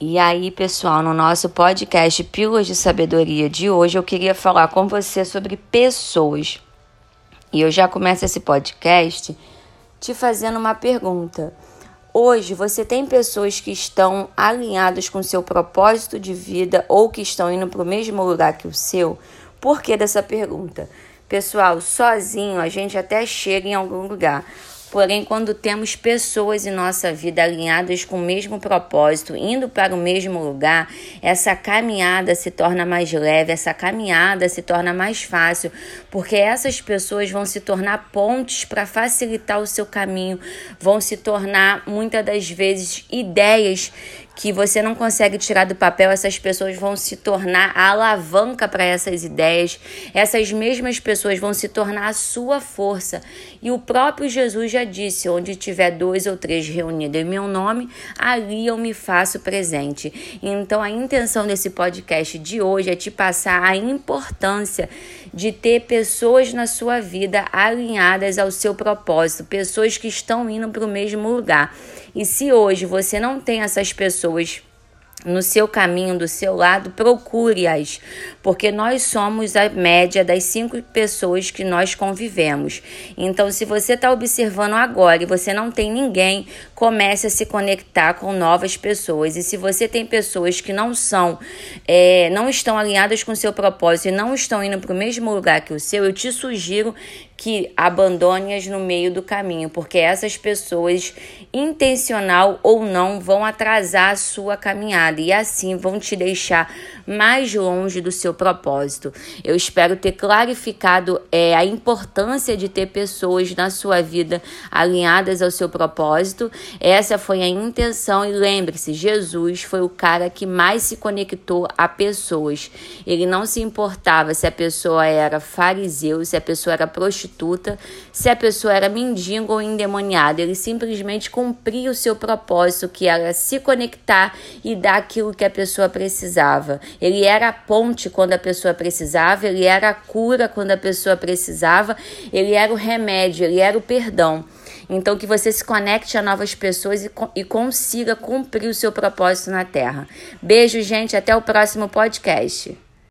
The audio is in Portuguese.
E aí, pessoal, no nosso podcast Pílulas de Sabedoria de hoje, eu queria falar com você sobre pessoas. E eu já começo esse podcast te fazendo uma pergunta. Hoje, você tem pessoas que estão alinhadas com seu propósito de vida ou que estão indo para o mesmo lugar que o seu? Por que dessa pergunta? Pessoal, sozinho a gente até chega em algum lugar. Porém, quando temos pessoas em nossa vida alinhadas com o mesmo propósito, indo para o mesmo lugar, essa caminhada se torna mais leve, essa caminhada se torna mais fácil, porque essas pessoas vão se tornar pontes para facilitar o seu caminho, vão se tornar muitas das vezes ideias que você não consegue tirar do papel, essas pessoas vão se tornar a alavanca para essas ideias, essas mesmas pessoas vão se tornar a sua força. E o próprio Jesus já disse: onde tiver dois ou três reunidos em meu nome, ali eu me faço presente. Então, a intenção desse podcast de hoje é te passar a importância de ter pessoas na sua vida alinhadas ao seu propósito, pessoas que estão indo para o mesmo lugar. E se hoje você não tem essas pessoas no seu caminho, do seu lado, procure-as, porque nós somos a média das cinco pessoas que nós convivemos. Então, se você está observando agora e você não tem ninguém, comece a se conectar com novas pessoas. E se você tem pessoas que não são, é, não estão alinhadas com o seu propósito e não estão indo para o mesmo lugar que o seu, eu te sugiro que abandone-as no meio do caminho, porque essas pessoas, intencional ou não, vão atrasar a sua caminhada e assim vão te deixar mais longe do seu propósito. Eu espero ter clarificado é, a importância de ter pessoas na sua vida alinhadas ao seu propósito. Essa foi a intenção e lembre-se, Jesus foi o cara que mais se conectou a pessoas. Ele não se importava se a pessoa era fariseu, se a pessoa era prostituta, se a pessoa era mendigo ou endemoniada. Ele simplesmente cumpria o seu propósito, que era se conectar e dar aquilo que a pessoa precisava. Ele era a ponte quando a pessoa precisava, ele era a cura quando a pessoa precisava, ele era o remédio, ele era o perdão. Então, que você se conecte a novas pessoas e, e consiga cumprir o seu propósito na Terra. Beijo, gente. Até o próximo podcast.